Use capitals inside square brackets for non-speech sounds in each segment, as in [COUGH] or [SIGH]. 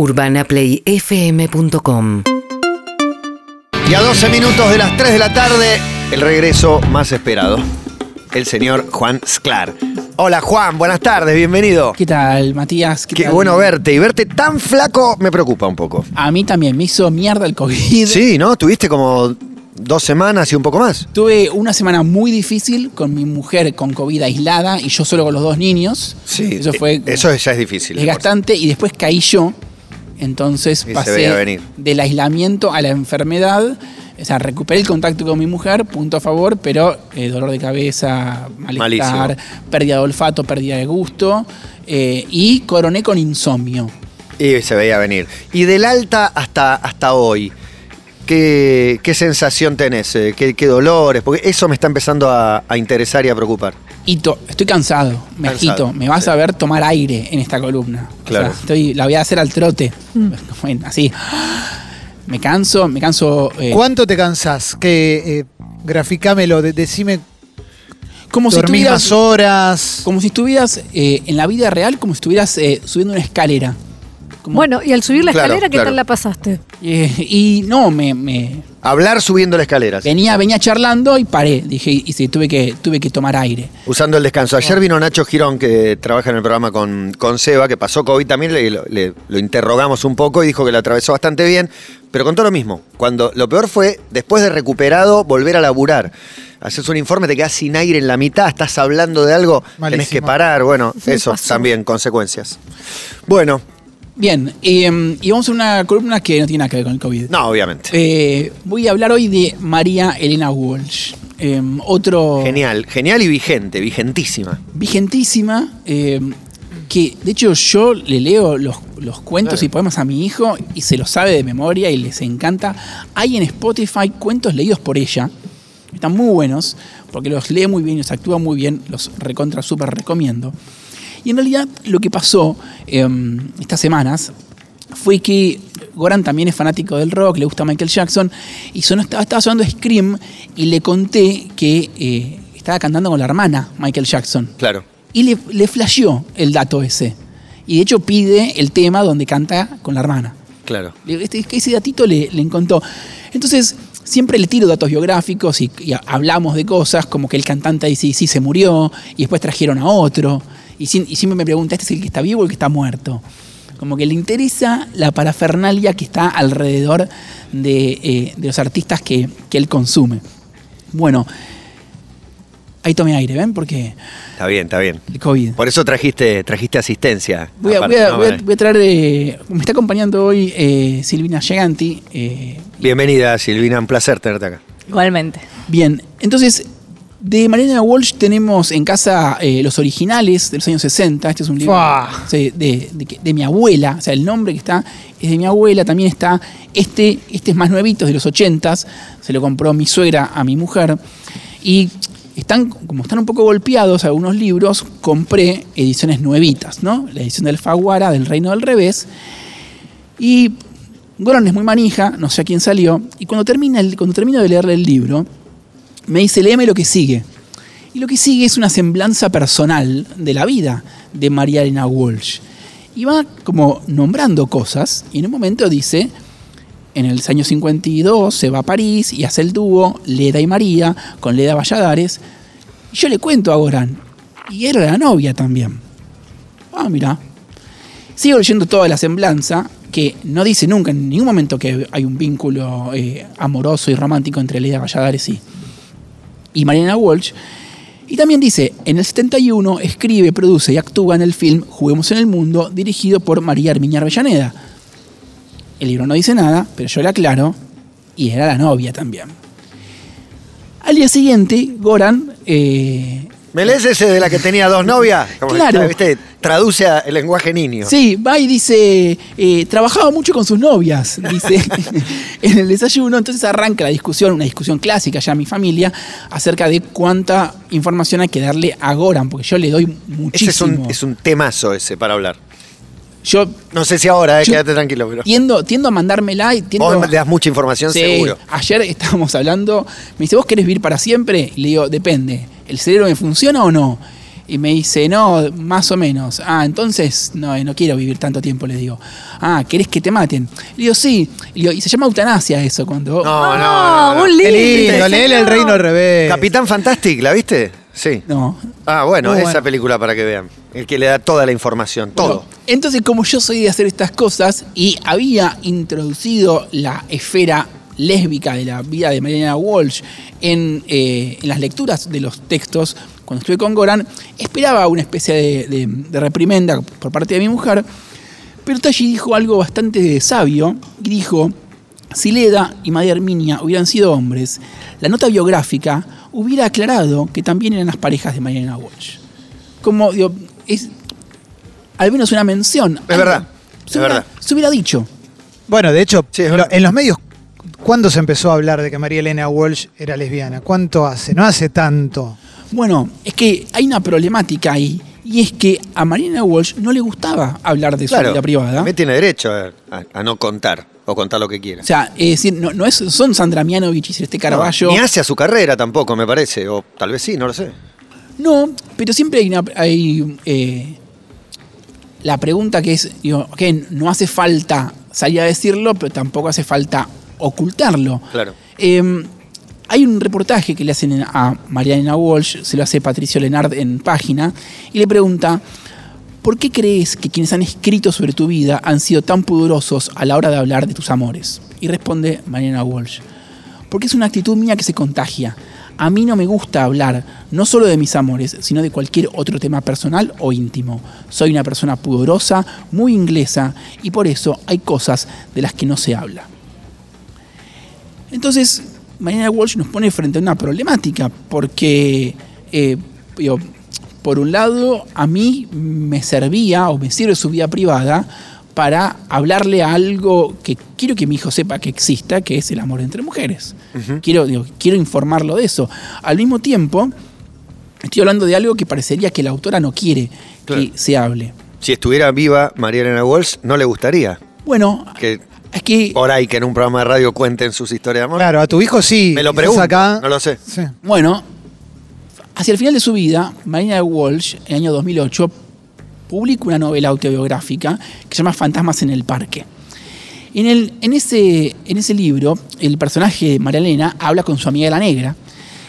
UrbanaPlayFM.com Y a 12 minutos de las 3 de la tarde, el regreso más esperado. El señor Juan Sclar. Hola Juan, buenas tardes, bienvenido. ¿Qué tal, Matías? Qué tal? bueno verte. Y verte tan flaco me preocupa un poco. A mí también me hizo mierda el COVID. Sí, ¿no? Tuviste como dos semanas y un poco más. Tuve una semana muy difícil con mi mujer con COVID aislada y yo solo con los dos niños. Sí, Eso fue eso ya es difícil. desgastante y después caí yo. Entonces Y pasé del aislamiento a la enfermedad. O sea, recuperé el contacto con mi mujer, punto a favor, pero eh, dolor de cabeza, malestar, Malísimo. pérdida de olfato, pérdida de gusto eh, y coroné con insomnio. Y se veía venir. Y del alta hasta, hasta hoy, ¿qué, qué sensación tenés? Eh, ¿Qué, qué dolores? Porque eso me está empezando a, a interesar y a preocupar. Hito, estoy cansado, me Cansado, agito, me vas sí. a ver tomar aire en esta columna. O Claro. sea, estoy, la voy a hacer al trote. [LAUGHS] Bueno, así. Me canso, me canso. eh, ¿Cuánto te cansás? Que eh, graficámelo, de- decime, como si más horas. como si estuvieras eh, en la vida real, como si estuvieras eh, subiendo una escalera. Como- Bueno, y al subir la Claro, escalera, ¿qué claro. tal la pasaste? eh, y no, me, me- Hablar subiendo las escaleras. venía, venía charlando y paré. Dije, y sí, tuve que, tuve que tomar aire. Usando el descanso. Ayer vino Nacho Girón, que trabaja en el programa con, con Seba, que pasó COVID también, le, le- lo interrogamos un poco y dijo que lo atravesó bastante bien, pero contó lo mismo. Cuando lo peor fue, después de recuperado, volver a laburar. Haces un informe, te quedas sin aire en la mitad, estás hablando de algo, tenés Malísimo. que parar. Bueno, eso pasó. también, consecuencias. Bueno, Bien, eh, y vamos a una columna que no tiene nada que ver con el COVID. no, obviamente. Eh, voy a hablar hoy de María Elena Walsh. Eh, otro. Genial, genial y vigente, vigentísima. Vigentísima. eh, que de hecho yo le leo los, los cuentos Claro. y poemas a mi hijo y se los sabe de memoria y les encanta. Hay en Spotify cuentos leídos por ella. Están muy buenos porque los lee muy bien y los actúa muy bien. Los recontra súper recomiendo. Y en realidad lo que pasó eh, estas semanas fue que Goran también es fanático del rock, le gusta Michael Jackson, y sonó- estaba, estaba sonando Scream y le conté que eh, estaba cantando con la hermana Michael Jackson. Claro. Y le, le flasheó el dato ese. Y de hecho pide el tema donde canta con la hermana. Claro. Este, ese datito le, le encantó. Entonces, siempre le tiro datos biográficos y, y hablamos de cosas como que el cantante dice, sí, se murió, y después trajeron a otro. Y, sin- y siempre me pregunta, ¿este es el que está vivo o el que está muerto? Como que le interesa la parafernalia que está alrededor de, eh, de los artistas que, que él consume. Bueno, ahí tomé aire, ¿ven? Porque Está bien, está bien. el COVID. Por eso trajiste, trajiste asistencia. Voy a, aparte, voy a- ¿no? voy a- Vale. voy a traer de. Me está acompañando hoy eh, Silvina Giganti. eh, Bienvenida, Silvina, un placer tenerte acá. Igualmente. bien, entonces, de Mariana Walsh tenemos en casa eh, los originales de los años 60. Este es un libro de, de mi abuela. O sea, el nombre que está es de mi abuela. También está este, este es más nuevito, es de los 80s. Se lo compró mi suegra a mi mujer. Y están, como están un poco golpeados algunos libros, compré ediciones nuevitas, ¿no? La edición del Faguara, del Reino del Revés. Y Goran es muy manija, no sé a quién salió. Y cuando, termina el- cuando termino de leerle el libro, me dice, léeme lo que sigue. Y lo que sigue es una semblanza personal de la vida de María Elena Walsh. Y va como nombrando cosas, y en un momento dice, en el año 52 se va a París y hace el dúo Leda y María con Leda Valladares. Y yo le cuento a Goran, y era la novia también. Ah, mira. Sigo leyendo toda la semblanza, que no dice nunca en ningún momento que hay un vínculo eh, amoroso y romántico entre Leda Valladares y, y Mariana Walsh. Y también dice, en el 71 escribe, produce y actúa en el film Juguemos en el Mundo, dirigido por María Armiña Avellaneda. El libro no dice nada, pero yo le aclaro, y era la novia también. Al día siguiente, Goran eh, ¿Me lees ese de la que tenía dos novias? Como que, Claro. ¿viste? Traduce el lenguaje niño. Sí, va y dice, eh, trabajaba mucho con sus novias, dice [LAUGHS] en el desayuno. Entonces arranca la discusión, una discusión clásica ya en mi familia, acerca de cuánta información hay que darle a Goran, porque yo le doy Ese muchísimo. es un, es un temazo ese para hablar. Yo No sé si ahora, eh, quédate tranquilo, pero. tiendo, tiendo a mandármela y tiendo Vos le das mucha información, Sí, seguro. Ayer estábamos hablando, me dice, ¿vos querés vivir para siempre? Y le digo, depende, ¿el cerebro me funciona o no? Y me dice, no, más o menos. Ah, entonces, no, no quiero vivir tanto tiempo, le digo. Ah, ¿querés que te maten? Le digo, sí. Le digo, y se llama eutanasia eso, cuando... No, no, Ah, no, no. un Qué límite, lindo, leele el reino al revés. Capitán Fantastic, ¿la viste? Sí. No. Ah, bueno, Muy esa bueno. película para que vean. El que le da toda la información, todo. Bueno, entonces, como yo soy de hacer estas cosas y había introducido la esfera lésbica de la vida de Mariana Walsh en, eh, en las lecturas de los textos cuando estuve con Goran, esperaba una especie de, de- de reprimenda por parte de mi mujer, pero Tashi dijo algo bastante sabio y dijo, si Leda y María Herminia hubieran sido hombres, la nota biográfica hubiera aclarado que también eran las parejas de Mariana Walsh. Como, digo, es al menos una mención. Es verdad, Se es hubiera, verdad. se hubiera dicho. Bueno, de hecho, Sí, en los medios, ¿cuándo se empezó a hablar de que María Elena Walsh era lesbiana? ¿Cuánto hace? No hace tanto. Bueno, es que hay una problemática ahí, y es que a Mariana Walsh no le gustaba hablar de su vida privada. también tiene derecho a, a- a no contar o contar lo que quiera. O sea, es decir, no, no es, son Sandra Mianovich y Celeste Carballo. No, ni hace a su carrera tampoco, me parece. O tal vez sí, no lo sé. No, pero siempre hay, una- hay, eh, la pregunta que es, digo, no hace falta salir a decirlo, pero tampoco hace falta ocultarlo. Claro. Eh, hay un reportaje que le hacen a Mariana Walsh, se lo hace Patricio Lenard en página, y le pregunta, ¿por qué crees que quienes han escrito sobre tu vida han sido tan pudorosos a la hora de hablar de tus amores? Y responde Mariana Walsh, porque es una actitud mía que se contagia. A mí no me gusta hablar no solo de mis amores, sino de cualquier otro tema personal o íntimo. Soy una persona pudorosa, muy inglesa, y por eso hay cosas de las que no se habla. Entonces, Mariana Walsh nos pone frente a una problemática, porque, eh, digo, por un lado, a mí me servía o me sirve su vida privada para hablarle a algo que quiero que mi hijo sepa que exista, que es el amor entre mujeres. quiero, digo, quiero informarlo de eso. Al mismo tiempo, estoy hablando de algo que parecería que la autora no quiere Claro. que se hable. Si estuviera viva María Elena Walsh, no le gustaría Bueno, que es que por ahí que en un programa de radio cuenten sus historias de amor. Claro, a tu hijo sí. Me lo pregunto, acá. no lo sé. Sí. Bueno, hacia el final de su vida, Marina Walsh, en el año 2008, publica una novela autobiográfica que se llama Fantasmas en el Parque. En, el, en, ese, en ese libro, el personaje de María Elena habla con su amiga la negra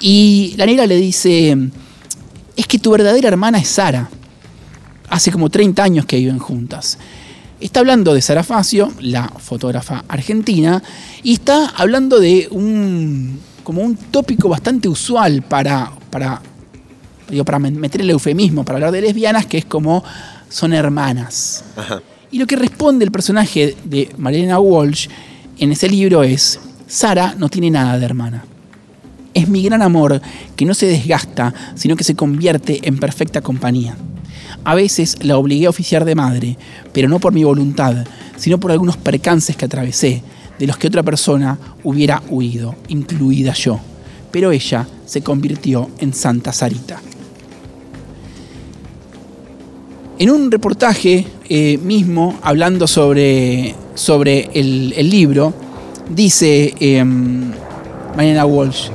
y la negra le dice, es que tu verdadera hermana es Sara. Hace como 30 años que viven juntas. Está hablando de Sara Facio, la fotógrafa argentina, y está hablando de un como un tópico bastante usual para, para, digo, para meter el eufemismo, para hablar de lesbianas, que es como son hermanas. Ajá. Y lo que responde el personaje de Mariana Walsh en ese libro es, Sara no tiene nada de hermana. Es mi gran amor que no se desgasta, sino que se convierte en perfecta compañía. A veces la obligué a oficiar de madre, pero no por mi voluntad, sino por algunos percances que atravesé, de los que otra persona hubiera huido, incluida yo. Pero ella se convirtió en Santa Sarita. En un reportaje eh, mismo, hablando sobre, sobre el, libro, dice eh, Mariana Walsh,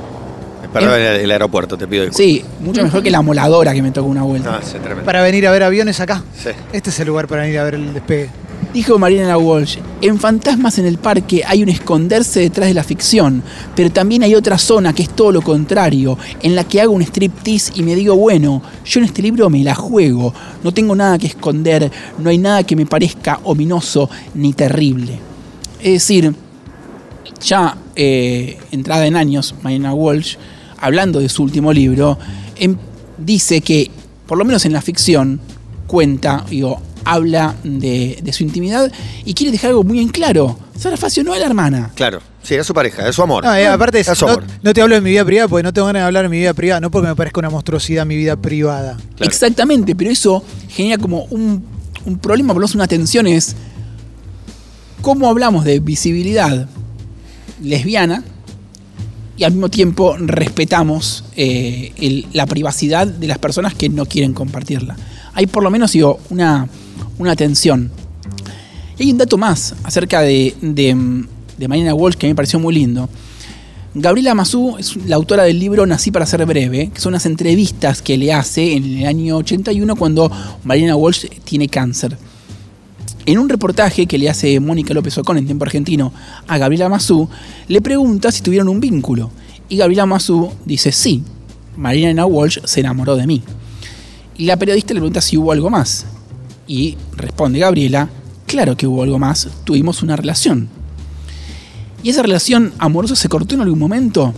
Perdón, el, el aeropuerto, te pido disculpas. sí, mucho mejor que la moladora que me tocó una vuelta. Ah, sí, tremendo. Para venir a ver aviones acá. Sí. Este es el lugar para venir a ver el despegue. Dijo Mariana Walsh, en Fantasmas en el Parque hay un esconderse detrás de la ficción, pero también hay otra zona que es todo lo contrario, en la que hago un striptease y me digo, bueno, yo en este libro me la juego, no tengo nada que esconder, no hay nada que me parezca ominoso ni terrible. Es decir, ya eh, entrada en años, Mariana Walsh, hablando de su último libro, em- dice que, por lo menos en la ficción, cuenta, digo, habla de, de su intimidad y quiere dejar algo muy en claro. Sara Facio no es la hermana. Claro, sí, es su pareja, es su amor. No, eh, aparte, es- su no, amor. no te hablo de mi vida privada porque no tengo ganas de hablar de mi vida privada, no porque me parezca una monstruosidad mi vida privada. Claro. Exactamente, pero eso genera como un, un problema, por lo menos una tensión es cómo hablamos de visibilidad lesbiana y al mismo tiempo respetamos eh, la privacidad de las personas que no quieren compartirla. Hay por lo menos digo, una, una tensión. Y hay un dato más acerca de, de, Marina Walsh que a mí me pareció muy lindo. Gabriela Mazú es la autora del libro Nací para ser breve, que son unas entrevistas que le hace en el año 81 cuando Mariana Walsh tiene cáncer. En un reportaje que le hace Mónica López Ocón en tiempo argentino a Gabriela Mazú, le pregunta si tuvieron un vínculo. Y Gabriela Mazú dice sí, Mariana Walsh se enamoró de mí. Y la periodista le pregunta si hubo algo más. Y responde Gabriela, claro que hubo algo más, tuvimos una relación. ¿Y esa relación amorosa se cortó en algún momento?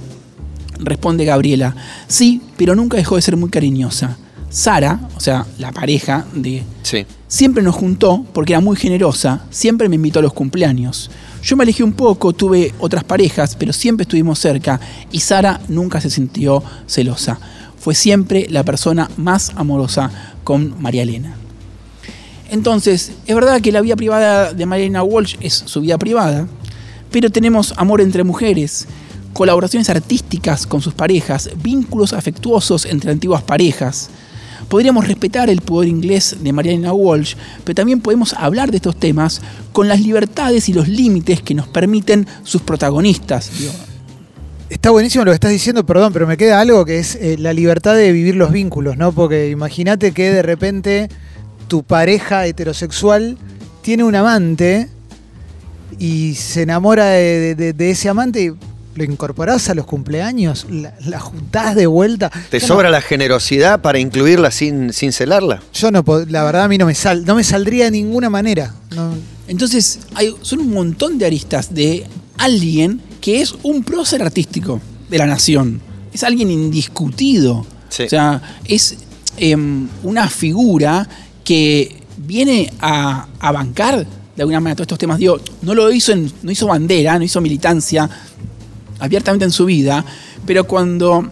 Responde Gabriela, sí, pero nunca dejó de ser muy cariñosa. Sara, o sea, la pareja de... Sí. Siempre nos juntó porque era muy generosa, siempre me invitó a los cumpleaños. Yo me alejé un poco, tuve otras parejas, pero siempre estuvimos cerca y Sara nunca se sintió celosa. Fue siempre la persona más amorosa con María Elena. Entonces, es verdad que la vida privada de María Elena Walsh es su vida privada, pero tenemos amor entre mujeres, colaboraciones artísticas con sus parejas, vínculos afectuosos entre antiguas parejas. Podríamos respetar el poder inglés de Mariana Walsh, pero también podemos hablar de estos temas con las libertades y los límites que nos permiten sus protagonistas. Está buenísimo lo que estás diciendo, perdón, pero me queda algo que es eh, la libertad de vivir los vínculos, ¿no? Porque imagínate que de repente tu pareja heterosexual tiene un amante y se enamora de- de ese amante y lo incorporás a los cumpleaños, la, la juntás de vuelta. ¿Te Yo sobra la generosidad para incluirla sin, sin celarla? Yo no, la verdad a mí no me sal, no me saldría de ninguna manera. No, Entonces, hay, son un montón de aristas de alguien que es un prócer artístico de la nación. Es alguien indiscutido. Sí. O sea, es em, una figura que viene a, a bancar de alguna manera todos estos temas. Digo, no lo hizo, en- no hizo bandera, no hizo militancia abiertamente en su vida, pero cuando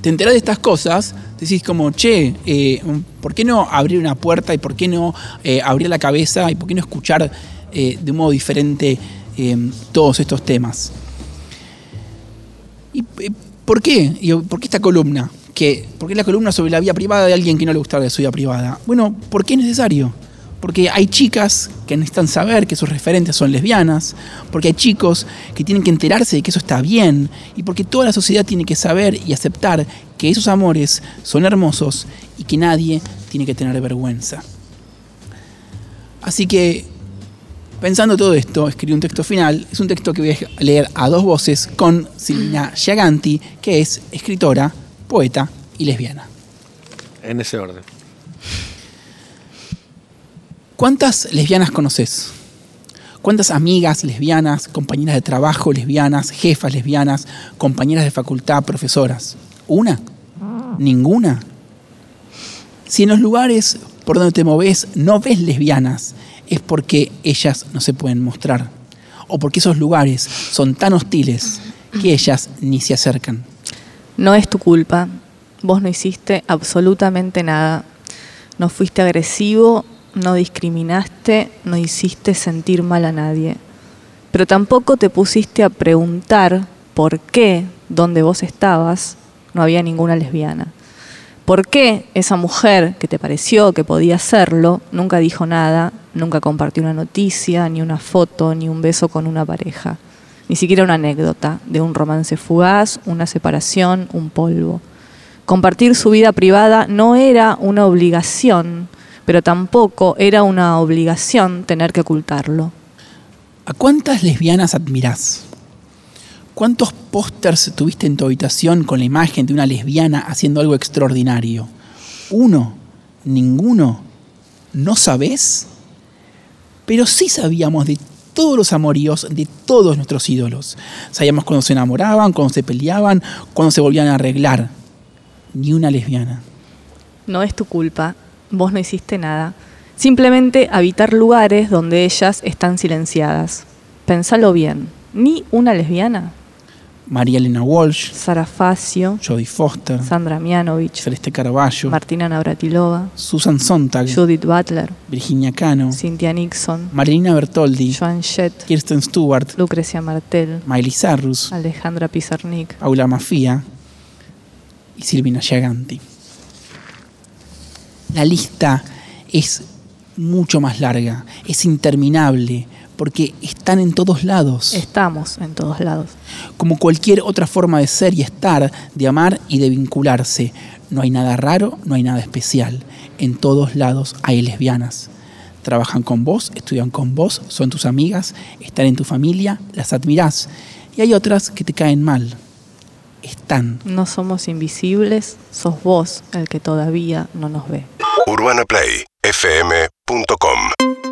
te enterás de estas cosas, decís como, che, eh, ¿por qué no abrir una puerta y por qué no eh, abrir la cabeza y por qué no escuchar eh, de un modo diferente eh, todos estos temas? ¿Y por qué? Y, ¿Por qué esta columna? ¿Qué? ¿Por qué la columna sobre la vida privada de alguien que no le gustaba de su vida privada? Bueno, porque es necesario. Porque hay chicas que necesitan saber que sus referentes son lesbianas, porque hay chicos que tienen que enterarse de que eso está bien, y porque toda la sociedad tiene que saber y aceptar que esos amores son hermosos y que nadie tiene que tener vergüenza. Así que, pensando todo esto, escribí un texto final. Es un texto que voy a leer a dos voces con Silvina [CLEARS THROAT] Giaganti, que es escritora, poeta y lesbiana. En ese orden. ¿Cuántas lesbianas conoces? ¿Cuántas amigas lesbianas, compañeras de trabajo lesbianas, jefas lesbianas, compañeras de facultad, profesoras? ¿Una? ¿Ninguna? Si en los lugares por donde te moves no ves lesbianas, es porque ellas no se pueden mostrar. O porque esos lugares son tan hostiles que ellas ni se acercan. No es tu culpa. Vos no hiciste absolutamente nada. No fuiste agresivo, no discriminaste, no hiciste sentir mal a nadie. Pero tampoco te pusiste a preguntar por qué, donde vos estabas, no había ninguna lesbiana. ¿Por qué esa mujer que te pareció que podía hacerlo nunca dijo nada, nunca compartió una noticia, ni una foto, ni un beso con una pareja? Ni siquiera una anécdota de un romance fugaz, una separación, un polvo. Compartir su vida privada no era una obligación, pero tampoco era una obligación tener que ocultarlo. ¿A cuántas lesbianas admirás? ¿Cuántos pósters tuviste en tu habitación con la imagen de una lesbiana haciendo algo extraordinario? ¿Uno? ¿Ninguno? ¿No sabés? Pero sí sabíamos de todos los amoríos de todos nuestros ídolos. Sabíamos cuando se enamoraban, cuando se peleaban, cuando se volvían a arreglar. Ni una lesbiana. No es tu culpa, vos no hiciste nada. Simplemente habitar lugares donde ellas están silenciadas. Pensalo bien, ni una lesbiana. María Elena Walsh, Sara Facio, Jodie Foster, Sandra Mianovich, Celeste Carballo, Martina Navratilova, Susan Sontag, Judith Butler, Virginia Cano, Cynthia Nixon, Marilina Bertoldi, Joan Jett, Kirsten Stewart, Lucrecia Martel, Miley Cyrus, Alejandra Pizarnik. Paula Mafia. Y Silvina Giaganti. La lista es mucho más larga, es interminable, porque están en todos lados. Estamos en todos lados. como cualquier otra forma de ser y estar, de amar y de vincularse. No hay nada raro, no hay nada especial. En todos lados hay lesbianas. Trabajan con vos, estudian con vos, son tus amigas, están en tu familia, las admirás. Y hay otras que te caen mal. Están. No somos invisibles, sos vos el que todavía no nos ve. UrbanaPlayFM.com